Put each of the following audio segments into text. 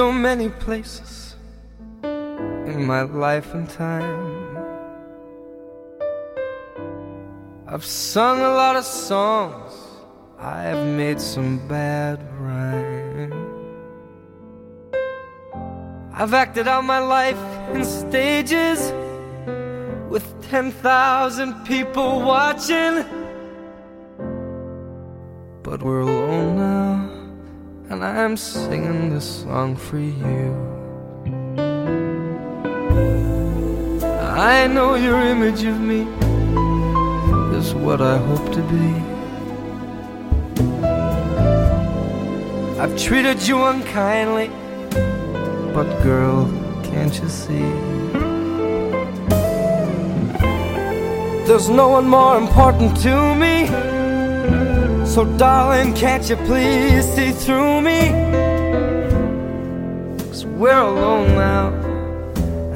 so many places in my life and time. I've sung a lot of songs, I've made some bad rhyme. I've acted out my life in stages with 10,000 people watching. But we're alone now, and I'm singing this song for you. I know your image of me is what I hope to be. I've treated you unkindly, but girl, can't you see? There's no one more important to me. So, darling, can't you please see through me? Cause we're alone now,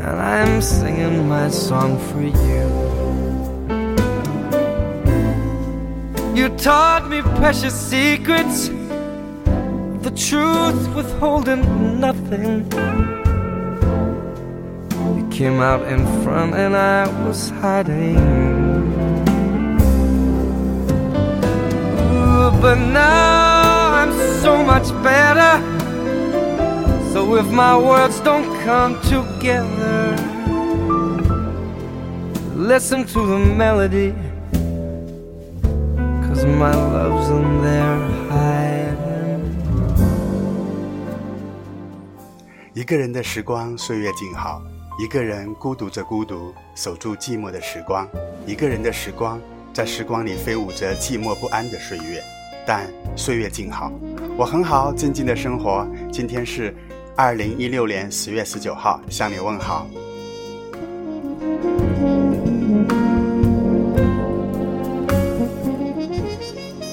and I'm singing my song for you. You taught me precious secrets, the truth withholding nothing. You came out in front, and I was hiding. But now I'm so much better. So if my words don't come together, listen to the melody. Cause my love's in there hiding. 一个人的时光，岁月静好；一个人孤独着孤独，守住寂寞的时光；一个人的时光，在时光里飞舞着寂寞不安的岁月。但岁月静好，我很好，静静的生活。今天是二零一六年十月十九号，向你问好。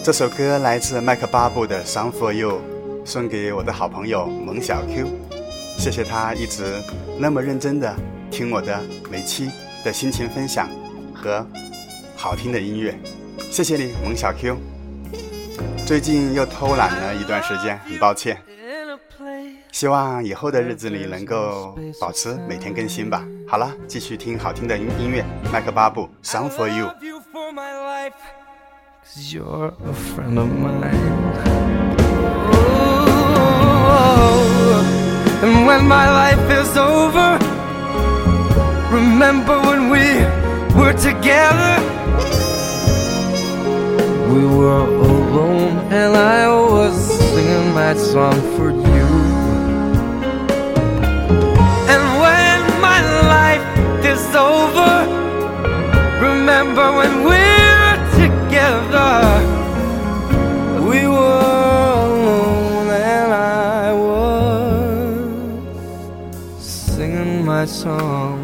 这首歌来自麦克巴布的《Song for You》，送给我的好朋友萌小 Q，谢谢他一直那么认真的听我的每期的心情分享和好听的音乐，谢谢你，萌小 Q。最近又偷懒了一段时间，很抱歉。希望以后的日子里能够保持每天更新吧。好了，继续听好听的音音乐，麦克巴布《Song for You》。We were alone and I was singing my song for you. And when my life is over, remember when we were together. We were alone and I was singing my song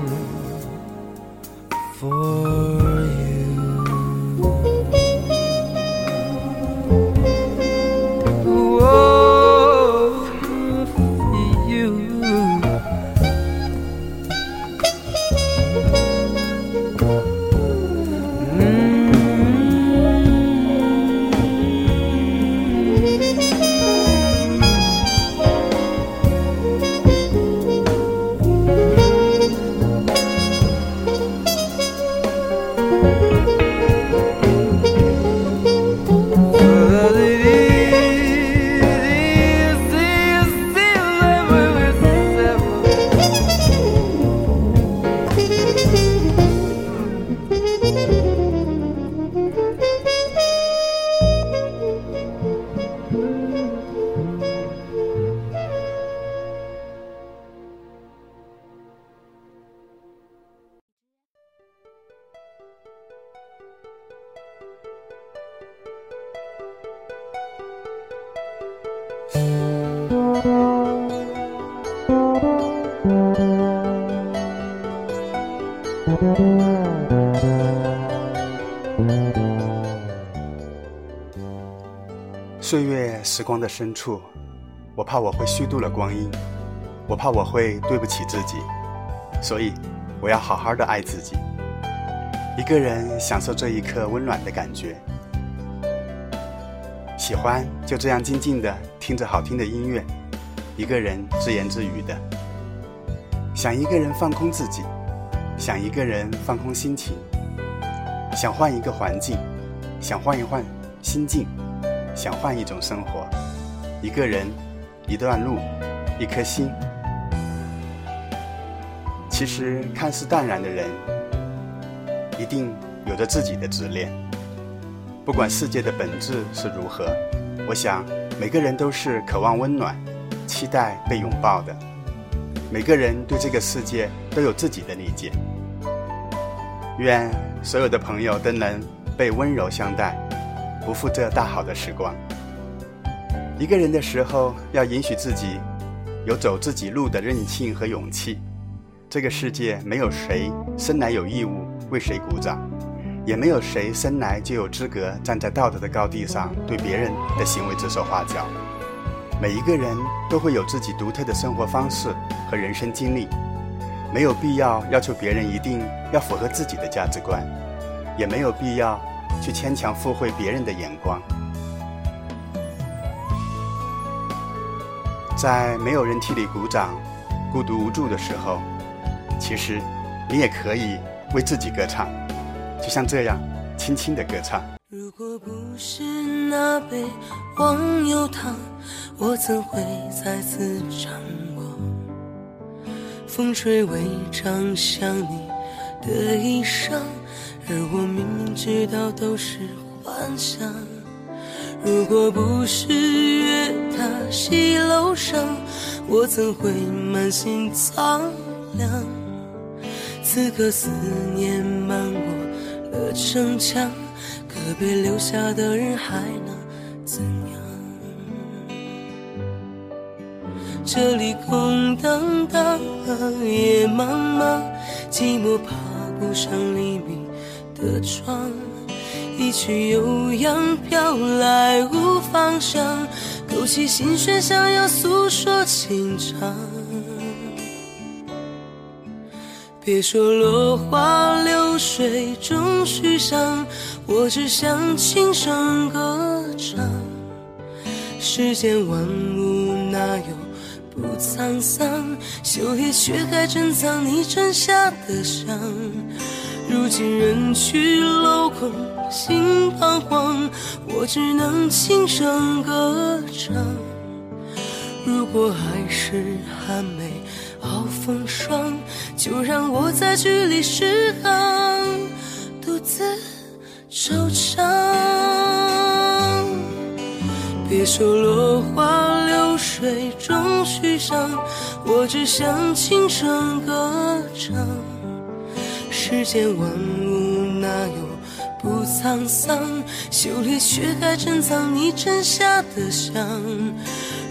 时光的深处，我怕我会虚度了光阴，我怕我会对不起自己，所以我要好好的爱自己，一个人享受这一刻温暖的感觉。喜欢就这样静静的听着好听的音乐，一个人自言自语的，想一个人放空自己，想一个人放空心情，想换一个环境，想换一换心境，想换一种生活，一个人，一段路，一颗心。其实看似淡然的人，一定有着自己的执念。不管世界的本质是如何，我想每个人都是渴望温暖。期待被拥抱的每个人，对这个世界都有自己的理解。愿所有的朋友都能被温柔相待，不负这大好的时光。一个人的时候，要允许自己有走自己路的韧性和勇气。这个世界没有谁生来有义务为谁鼓掌，也没有谁生来就有资格站在道德的高地上对别人的行为指手画脚。每一个人都会有自己独特的生活方式和人生经历，没有必要要求别人一定要符合自己的价值观，也没有必要去牵强附会别人的眼光。在没有人替你鼓掌、孤独无助的时候，其实你也可以为自己歌唱，就像这样轻轻的歌唱。如果不是那杯忘忧汤。我怎会再次掌握？风吹微张想你的衣裳，而我明明知道都是幻想。如果不是月塔西楼上，我怎会满心苍凉？此刻思念漫过了城墙，可被留下的人还能怎样？这里空荡荡，夜茫茫，寂寞爬不上黎明的窗。一曲悠扬飘来无方向，勾起心弦，想要诉说情长。别说落花流水终须伤，我只想轻声歌唱。世间万物哪有？不沧桑，修炼却还珍藏你枕下的香。如今人去楼空，心彷徨，我只能轻声歌唱。如果海是寒梅傲风霜，就让我在距离失航，独自惆怅。别说落花流水终。须上，我只想轻声歌唱。世间万物哪有不沧桑？修炼却还珍藏你枕下的香。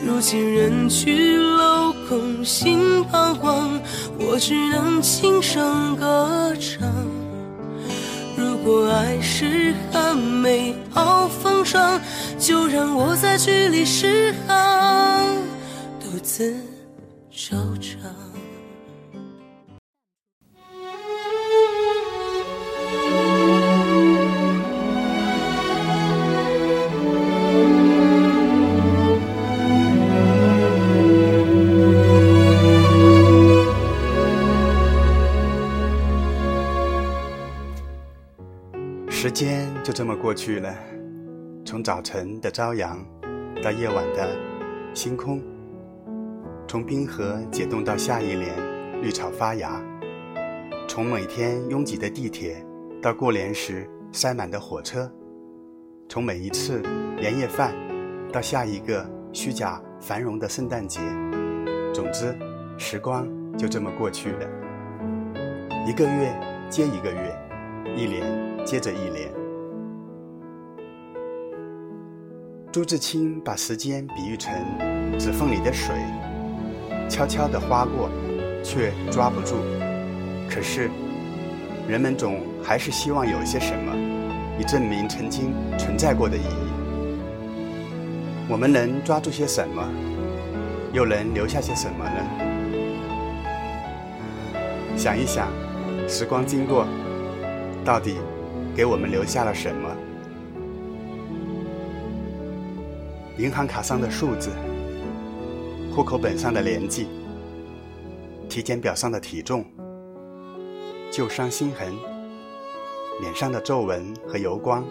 如今人去楼空，心彷徨，我只能轻声歌唱。如果爱是寒梅好风霜，就让我在距离失航。独自惆怅。就这么过去了，从早晨的朝阳，到夜晚的星空。从冰河解冻到下一年绿草发芽，从每天拥挤的地铁到过年时塞满的火车，从每一次年夜饭到下一个虚假繁荣的圣诞节，总之，时光就这么过去了。一个月接一个月，一年接着一年。朱自清把时间比喻成指缝里的水。悄悄地划过，却抓不住。可是，人们总还是希望有些什么，以证明曾经存在过的意义。我们能抓住些什么，又能留下些什么呢？想一想，时光经过，到底给我们留下了什么？银行卡上的数字。户口本上的年纪、体检表上的体重、旧伤心痕、脸上的皱纹和油光、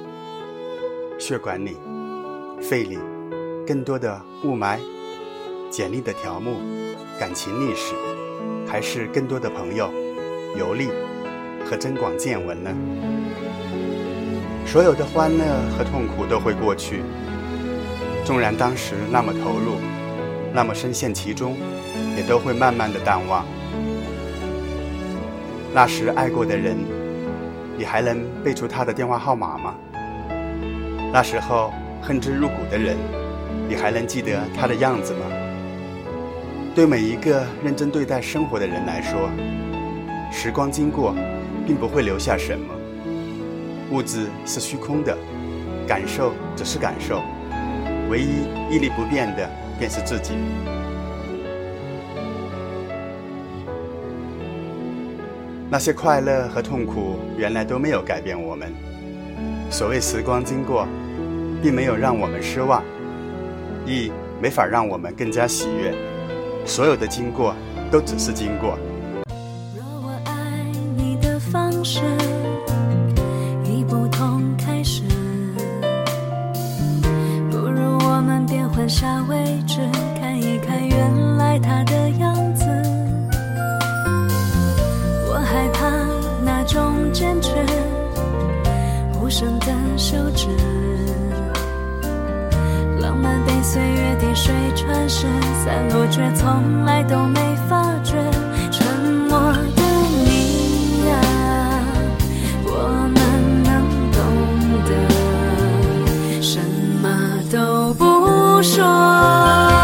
血管里、肺里更多的雾霾、简历的条目、感情历史，还是更多的朋友、游历和增广见闻呢？所有的欢乐和痛苦都会过去，纵然当时那么投入，那么深陷其中，也都会慢慢的淡忘。那时爱过的人，你还能背出他的电话号码吗？那时候恨之入骨的人，你还能记得他的样子吗？对每一个认真对待生活的人来说，时光经过，并不会留下什么。物质是虚空的，感受只是感受，唯一屹立不变的便是自己。那些快乐和痛苦，原来都没有改变我们。所谓时光经过，并没有让我们失望，亦没法让我们更加喜悦。所有的经过，都只是经过。我们被岁月滴水穿石散落却从来都没发觉沉默的你呀我们能懂得什么都不说。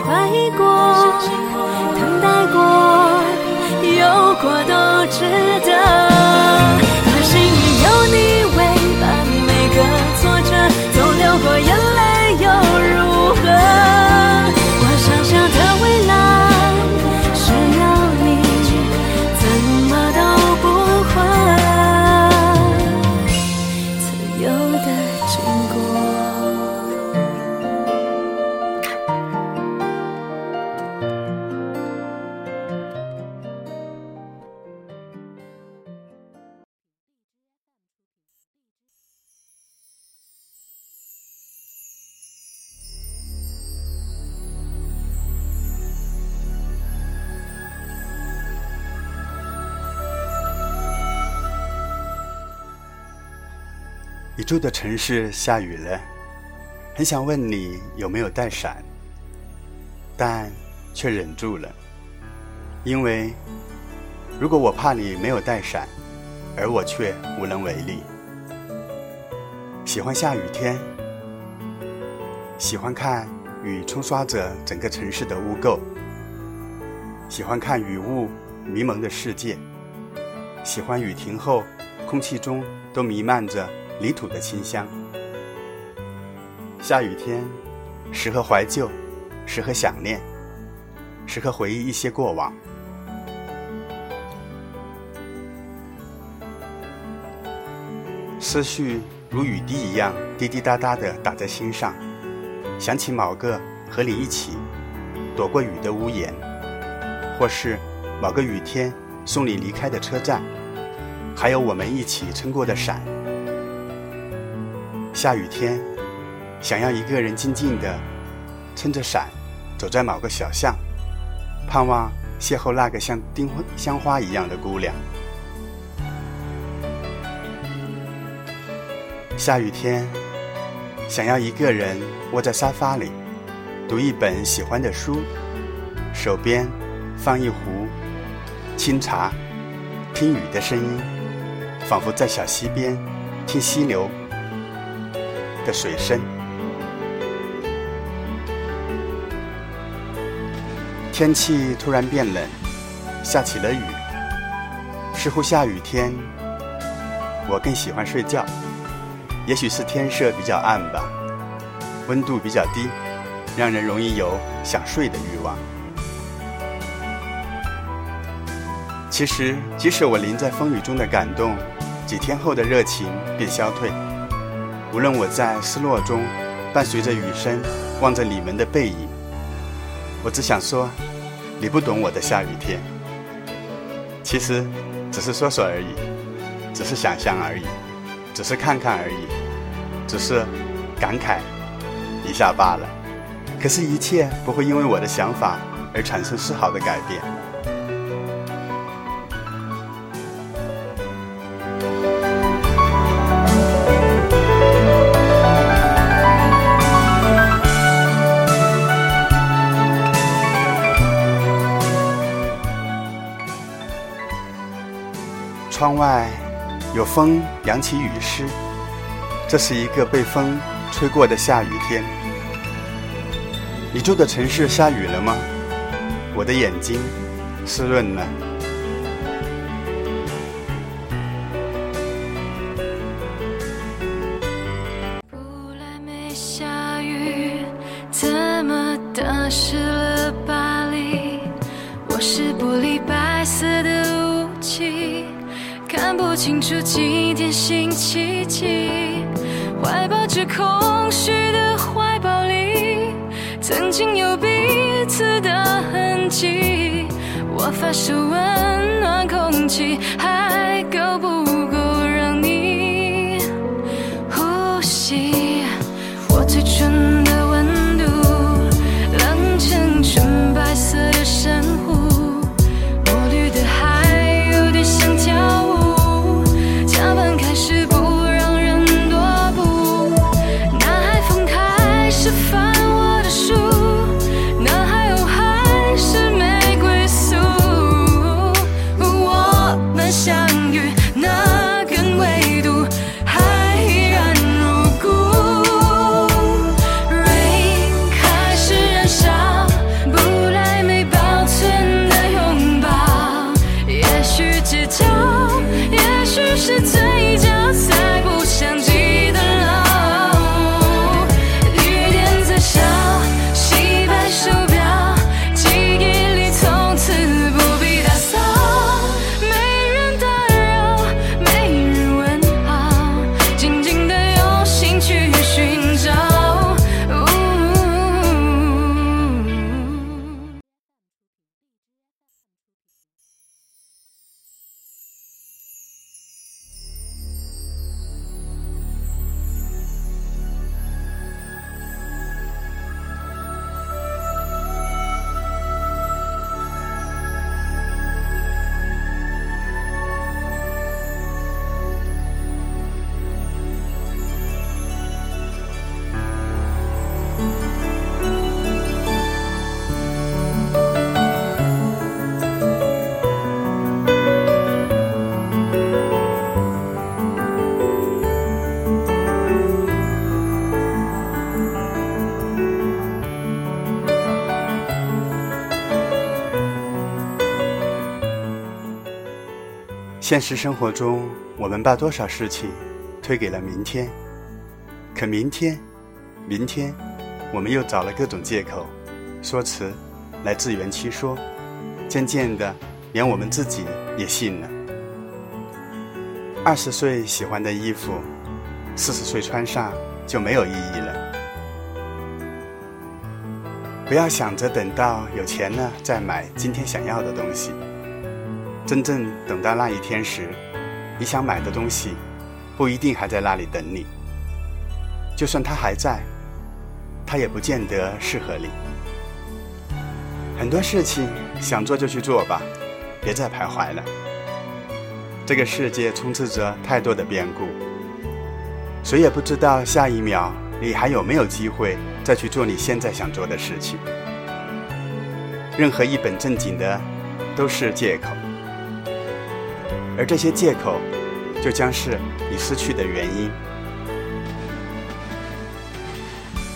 怀疑过，等待过，有过都值得。你住的城市下雨了，很想问你有没有带伞，但却忍住了，因为如果我怕你没有带伞，而我却无能为力。喜欢下雨天，喜欢看雨冲刷着整个城市的污垢，喜欢看雨雾迷蒙的世界，喜欢雨停后空气中都弥漫着。泥土的清香。下雨天，适合怀旧，适合想念，适合回忆一些过往。思绪如雨滴一样滴滴答答的打在心上，想起某个和你一起躲过雨的屋檐，或是某个雨天送你离开的车站，还有我们一起撑过的伞。下雨天，想要一个人静静的撑着伞，走在某个小巷，盼望邂逅那个像丁香花一样的姑娘。下雨天，想要一个人窝在沙发里，读一本喜欢的书，手边放一壶清茶，听雨的声音，仿佛在小溪边听溪流的水声。天气突然变冷，下起了雨。似乎下雨天，我更喜欢睡觉。也许是天色比较暗吧，温度比较低，让人容易有想睡的欲望。其实，即使我淋在风雨中的感动，几天后的热情便消退。无论我在失落中，伴随着雨声，望着你们的背影。我只想说，你不懂我的下雨天。其实，只是说说而已，只是想象而已，只是看看而已，只是感慨一下罢了。可是，一切不会因为我的想法而产生丝毫的改变。窗外有风扬起雨丝，这是一个被风吹过的下雨天。你住的城市下雨了吗？我的眼睛湿润了。现实生活中，我们把多少事情推给了明天，可明天，明天，我们又找了各种借口、说辞来自圆其说，渐渐的，连我们自己也信了。二十岁喜欢的衣服，四十岁穿上就没有意义了。不要想着等到有钱了再买今天想要的东西。真正等到那一天时，你想买的东西不一定还在那里等你。就算它还在，它也不见得适合你。很多事情想做就去做吧，别再徘徊了。这个世界充斥着太多的变故，谁也不知道下一秒你还有没有机会再去做你现在想做的事情。任何一本正经的都是借口。而这些借口，就将是你失去的原因。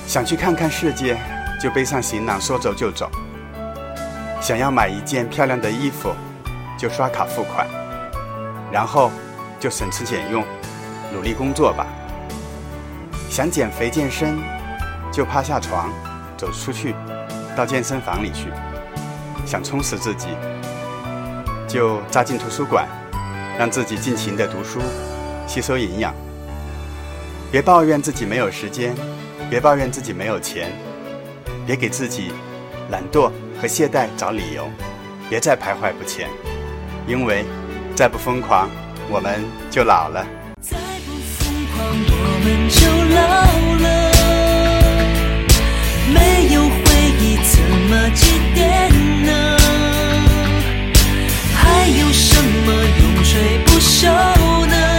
想去看看世界，就背上行囊说走就走；想要买一件漂亮的衣服，就刷卡付款，然后就省吃俭用，努力工作吧。想减肥健身，就趴下床，走出去，到健身房里去；想充实自己，就扎进图书馆，让自己尽情的读书，吸收营养。别抱怨自己没有时间，别抱怨自己没有钱，别给自己懒惰和懈怠找理由，别再徘徊不前，因为再不疯狂，我们就老了。再不疯狂，我们就老了。没有回忆怎么祭奠呢？还有什么永垂不朽呢？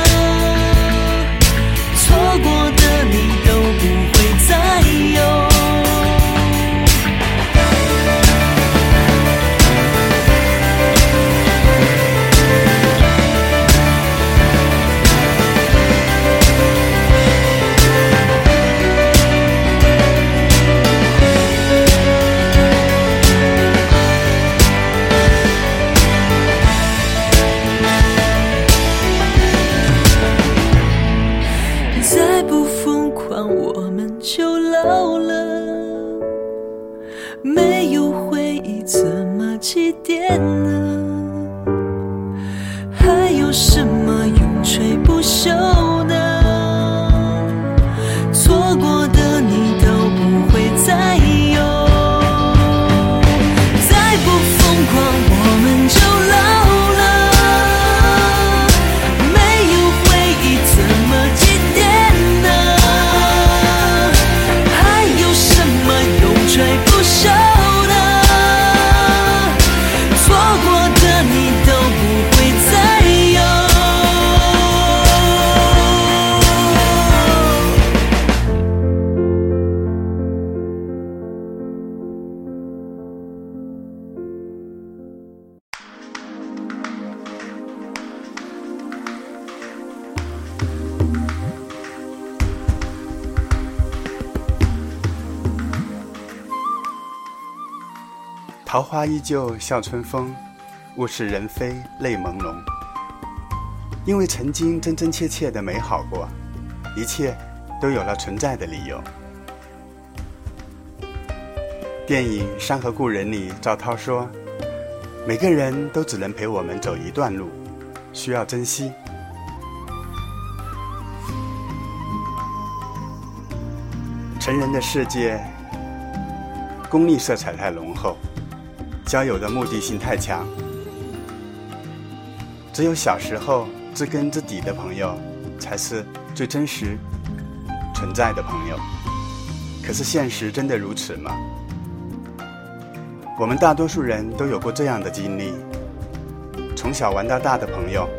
桃花依旧笑春风，物是人非泪朦胧。因为曾经真真切切的美好过，一切都有了存在的理由。电影《山河故人》里，赵涛说：“每个人都只能陪我们走一段路，需要珍惜。”成人的世界，功利色彩太浓厚。交友的目的性太强，只有小时候知根知底的朋友，才是最真实存在的朋友。可是现实真的如此吗？我们大多数人都有过这样的经历：从小玩到大的朋友，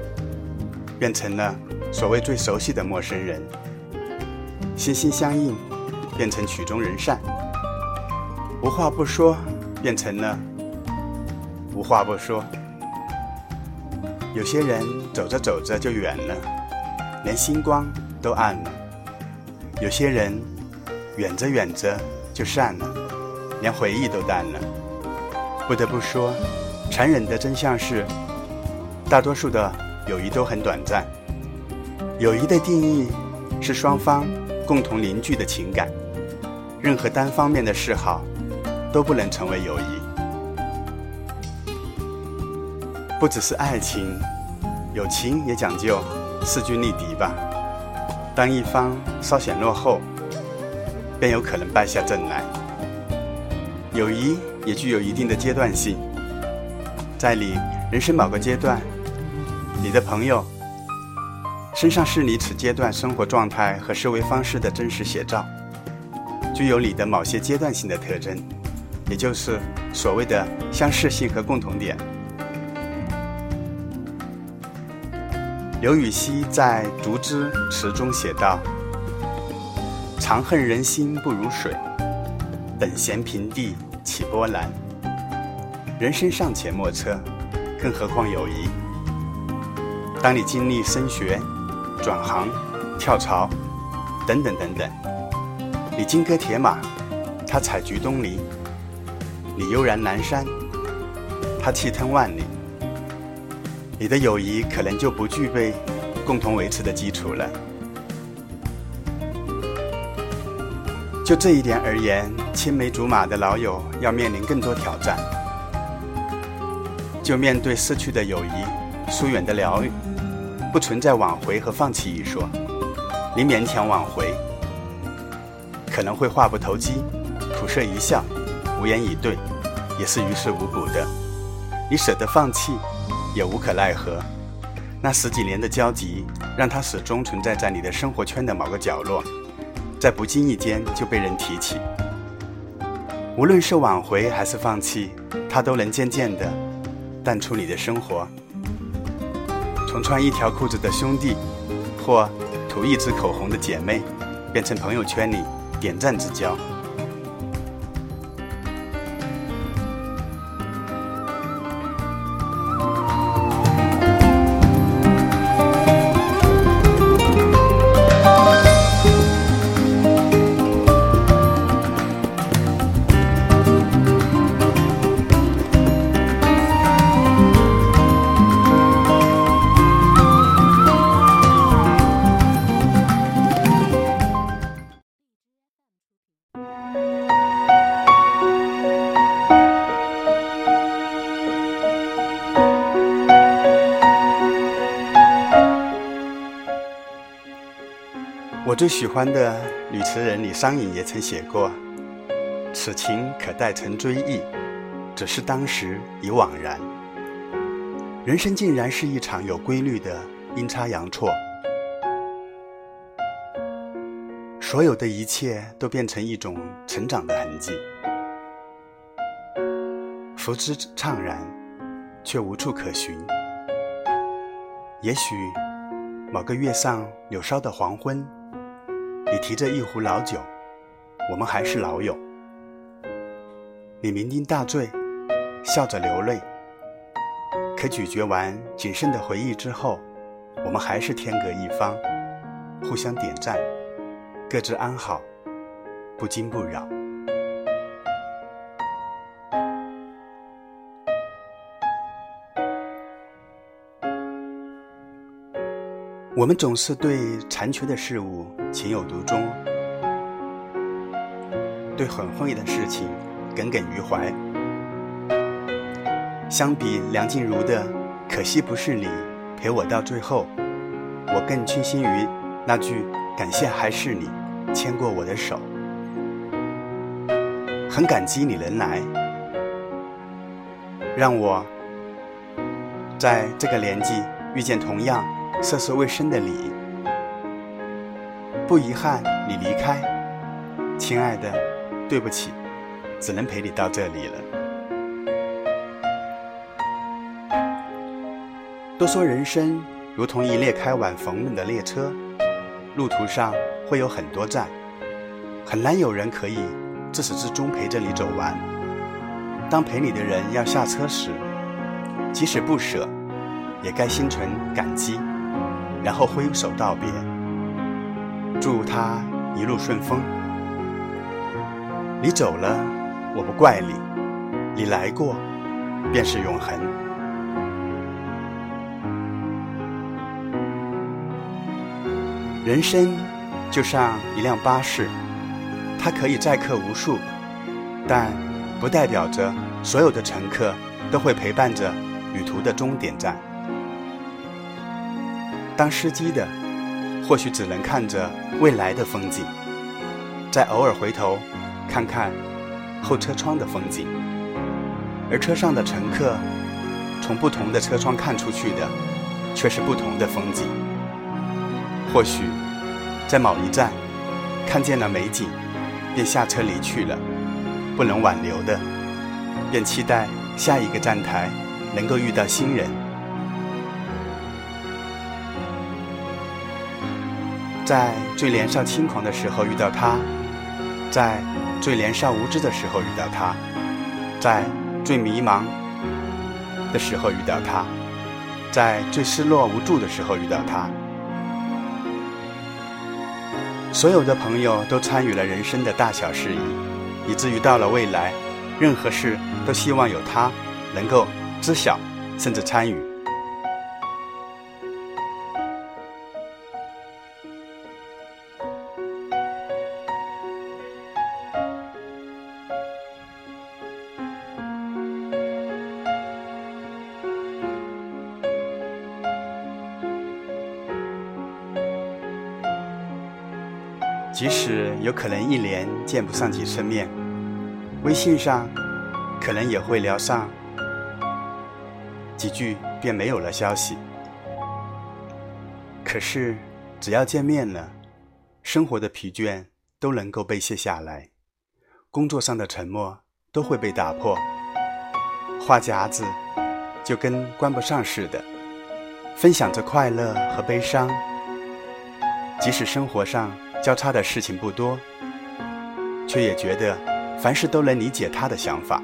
变成了所谓最熟悉的陌生人；心心相印，变成曲终人散；无话不说，变成了。无话不说，有些人走着走着就远了，连星光都暗了；有些人远着远着就散了，连回忆都淡了。不得不说，残忍的真相是，大多数的友谊都很短暂。友谊的定义是双方共同凝聚的情感，任何单方面的示好都不能成为友谊。不只是爱情，友情也讲究势均力敌吧。当一方稍显落后，便有可能败下阵来。友谊也具有一定的阶段性，在你人生某个阶段，你的朋友身上是你此阶段生活状态和思维方式的真实写照，具有你的某些阶段性的特征，也就是所谓的相似性和共同点。刘禹锡在《竹枝词》中写道：“长恨人心不如水，等闲平地起波澜。人生尚且莫测，更何况友谊？当你经历升学、转行、跳槽等等等等，你金戈铁马，他采菊东篱；你悠然南山，他气吞万里。你的友谊可能就不具备共同维持的基础了。就这一点而言，青梅竹马的老友要面临更多挑战。就面对失去的友谊、疏远的疗愈，不存在挽回和放弃一说。你勉强挽回，可能会话不投机，苦涩一笑，无言以对，也是于事无补的。你舍得放弃，也无可奈何。那十几年的交集，让它始终存在在你的生活圈的某个角落。在不经意间就被人提起，无论是挽回还是放弃，它都能渐渐的淡出你的生活。从穿一条裤子的兄弟，或涂一支口红的姐妹，变成朋友圈里点赞之交。最喜欢的女词人李商隐也曾写过：“此情可待成追忆，只是当时已惘然。”人生竟然是一场有规律的阴差阳错，所有的一切都变成一种成长的痕迹，福之怅然，却无处可寻。也许某个月上柳梢的黄昏。你提着一壶老酒，我们还是老友。你酩酊大醉，笑着流泪。可咀嚼完仅剩的回忆之后，我们还是天各一方，互相点赞，各自安好，不惊不扰。我们总是对残缺的事物情有独钟，对很会的事情耿耿于怀。相比梁静茹的“可惜不是你陪我到最后”，我更倾心于那句“感谢还是你牵过我的手”。很感激你能来，让我在这个年纪遇见同样。涉世未深的你，不遗憾你离开，亲爱的，对不起，只能陪你到这里了。都说人生如同一列开往逢论的列车，路途上会有很多站，很难有人可以自始至终陪着你走完。当陪你的人要下车时，即使不舍，也该心存感激。然后挥手道别，祝他一路顺风。你走了，我不怪你；你来过，便是永恒。人生就像一辆巴士，它可以载客无数，但不代表着所有的乘客都会陪伴着旅途的终点站。当司机的，或许只能看着未来的风景，再偶尔回头看看后车窗的风景，而车上的乘客，从不同的车窗看出去的，却是不同的风景。或许在某一站看见了美景，便下车离去了；不能挽留的，便期待下一个站台能够遇到新人。在最年少轻狂的时候遇到他，在最年少无知的时候遇到他，在最迷茫的时候遇到他，在最失落无助的时候遇到他。所有的朋友都参与了人生的大小事宜，以至于到了未来，任何事都希望有他能够知晓，甚至参与。即使有可能一年见不上几次面，微信上可能也会聊上几句，便没有了消息。可是，只要见面了，生活的疲倦都能够被卸下来，工作上的沉默都会被打破，话匣子就跟关不上似的，分享着快乐和悲伤，即使生活上。交叉的事情不多，却也觉得凡事都能理解他的想法，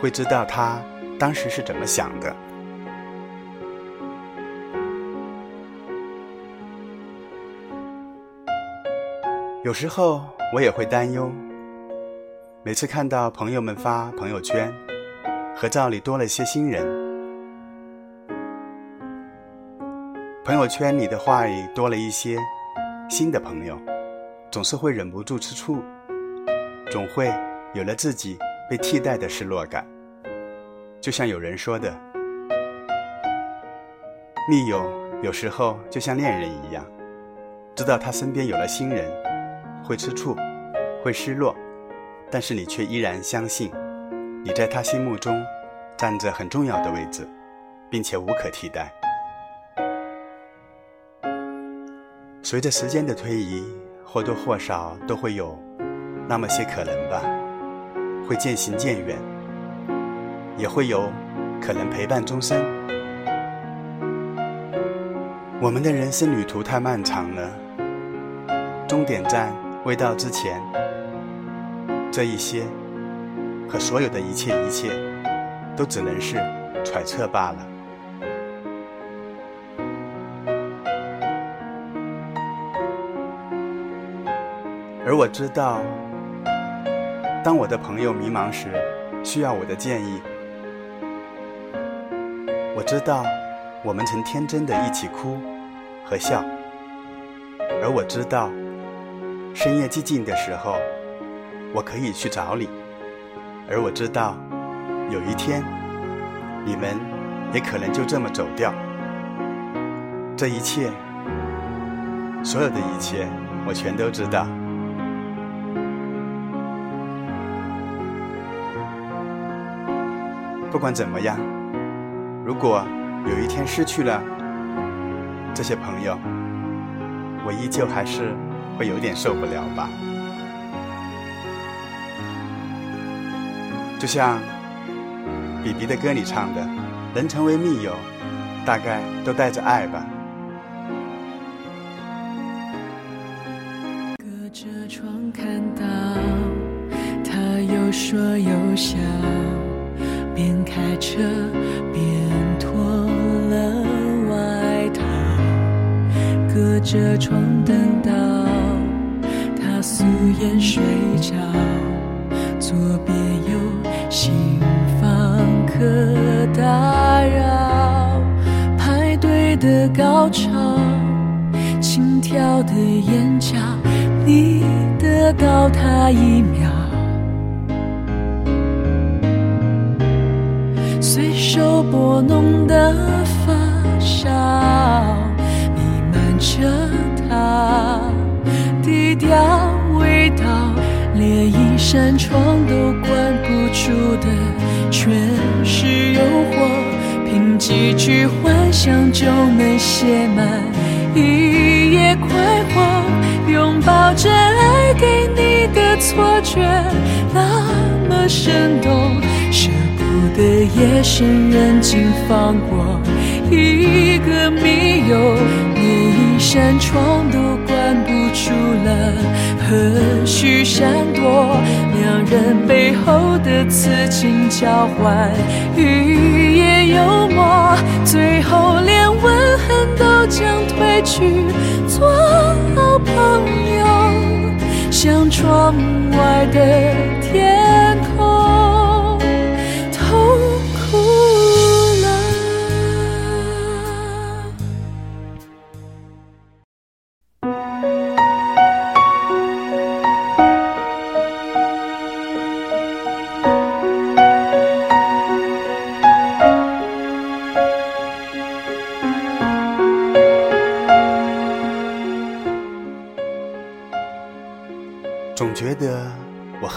会知道他当时是怎么想的。有时候我也会担忧，每次看到朋友们发朋友圈，合照里多了些新人，朋友圈里的话语多了一些。新的朋友，总是会忍不住吃醋，总会有了自己被替代的失落感。就像有人说的，密友有时候就像恋人一样，知道他身边有了新人，会吃醋，会失落，但是你却依然相信，你在他心目中占着很重要的位置，并且无可替代。随着时间的推移，或多或少都会有那么些可能吧，会渐行渐远，也会有可能陪伴终生。我们的人生旅途太漫长了，终点站未到之前，这一些和所有的一切一切，都只能是揣测罢了。而我知道，当我的朋友迷茫时，需要我的建议。我知道，我们曾天真的一起哭和笑。而我知道，深夜寂静的时候，我可以去找你。而我知道，有一天，你们也可能就这么走掉。这一切，所有的一切，我全都知道。不管怎么样，如果有一天失去了这些朋友，我依旧还是会有点受不了吧。就像比比的歌里唱的：“能成为密友，大概都带着爱吧。”隔着窗看到他有说有笑。边开车边脱了外套，隔着窗等到他素颜睡着，左边有新房客打扰，排队的高潮，轻佻的眼角，你得到他一秒。扇窗都关不住的，全是诱惑。凭几句幻想就能写满一页快活，拥抱着爱给你的错觉，那么生动。舍不得夜深人静，放过一个密友，连一扇窗都看不出了，何须闪躲？两人背后的刺情交换，语言幽默，最后连吻痕都。将褪去，做好朋友，像窗外的天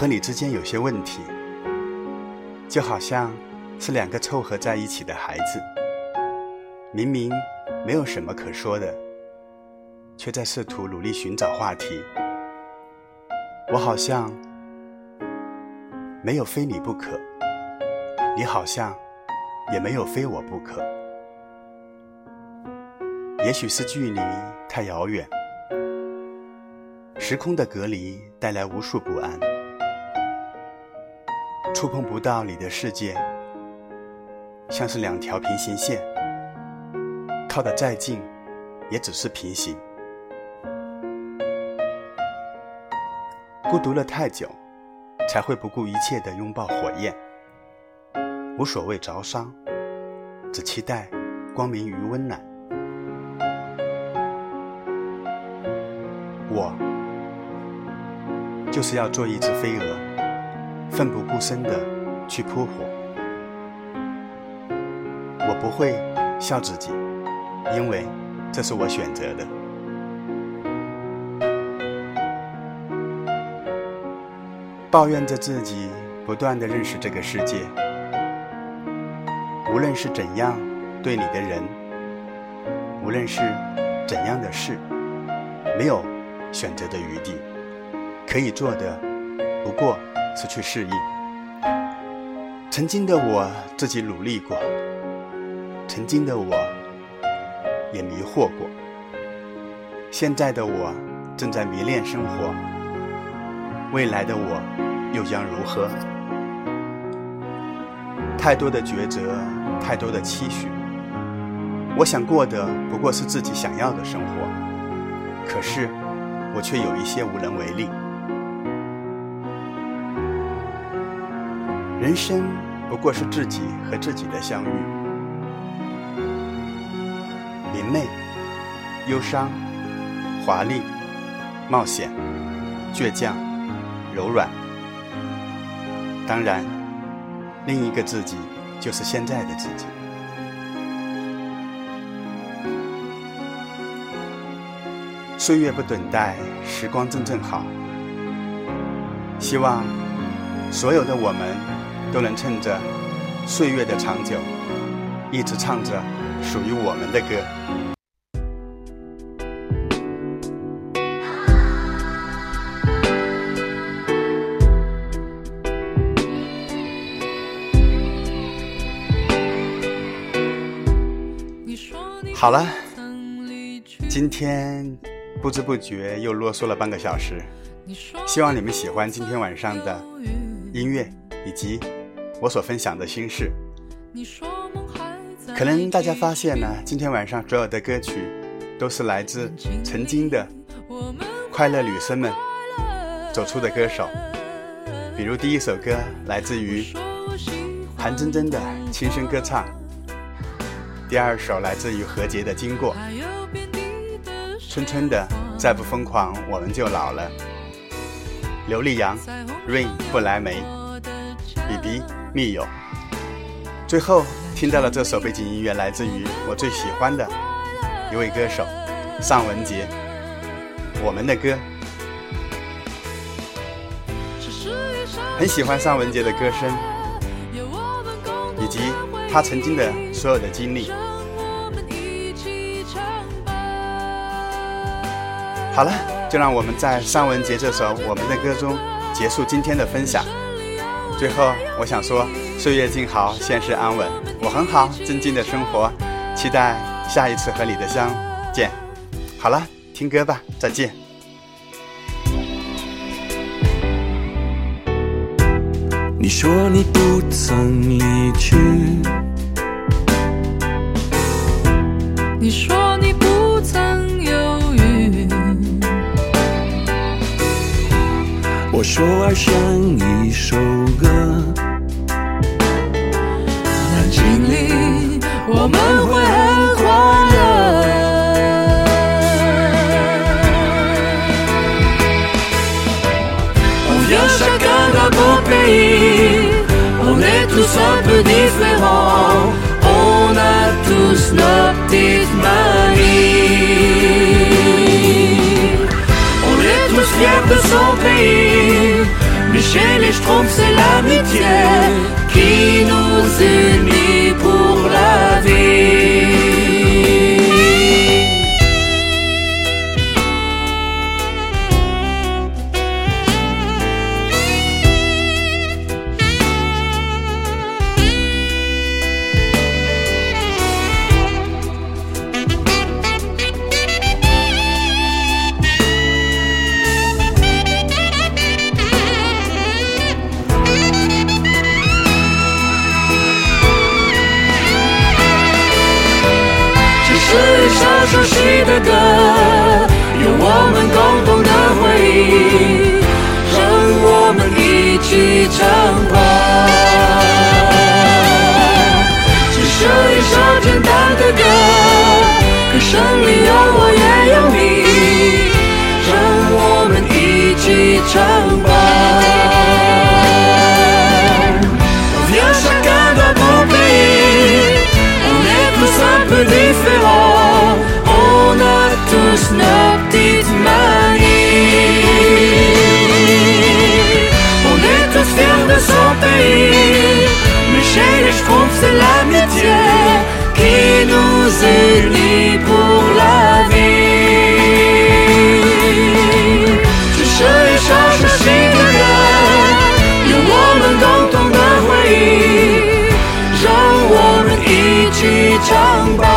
和你之间有些问题，就好像是两个凑合在一起的孩子，明明没有什么可说的，却在试图努力寻找话题。我好像没有非你不可，你好像也没有非我不可。也许是距离太遥远。时空的隔离带来无数不安，触碰不到你的世界，像是两条平行线，靠得再近，也只是平行。孤独了太久，才会不顾一切的拥抱火焰，无所谓着伤，只期待光明与温暖。我。就是要做一只飞蛾，奋不顾身的去扑火。我不会笑自己，因为这是我选择的。抱怨着自己不断的认识这个世界，无论是怎样对你的人，无论是怎样的事，没有选择的余地。可以做的，不过失去适应。曾经的我自己努力过，曾经的我也迷惑过，现在的我正在迷恋生活，未来的我又将如何？太多的抉择，太多的期许，我想过的不过是自己想要的生活，可是我却有一些无能为力。人生不过是自己和自己的相遇，明媚、忧伤、华丽、冒险、倔强、柔软。当然，另一个自己就是现在的自己。岁月不等待，时光正正好。希望所有的我们。都能趁着岁月的长久，一直唱着属于我们的歌。好了，今天不知不觉又啰嗦了半个小时，希望你们喜欢今天晚上的音乐以及。我所分享的心事，可能大家发现呢，今天晚上所有的歌曲都是来自曾经的快乐女生们走出的歌手，比如第一首歌来自于韩真真的轻声歌唱，第二首来自于何洁的经过，春春的再不疯狂我们就老了，刘力扬 Rain 不来梅，BB。密友，最后听到了这首背景音乐，来自于我最喜欢的一位歌手尚雯婕。我们的歌，很喜欢尚雯婕的歌声，以及她曾经的所有的经历。好了，就让我们在尚雯婕这首《我们的歌》中结束今天的分享。最后，我想说，岁月静好，现世安稳。我很好，静静的生活，期待下一次和你的相见。好了，听歌吧，再见。你说你不曾离去，你说手而像一首歌。感情里我们会很快乐。On vient chacun d'un beau pays, on est tous un peu différents, on a tous nos petites manies. Tous fiers de son pays, mais chez les c'est l'amitié qui nous unit 时的歌，有我们共同的回忆，让我们一起唱吧。只是一首简单的歌，歌声里有我也有你，让我们一起唱吧。Perdi fé je trouve c'est l'amitié qui nous unit pour la vie. You woman don't know Young woman, 一起唱吧。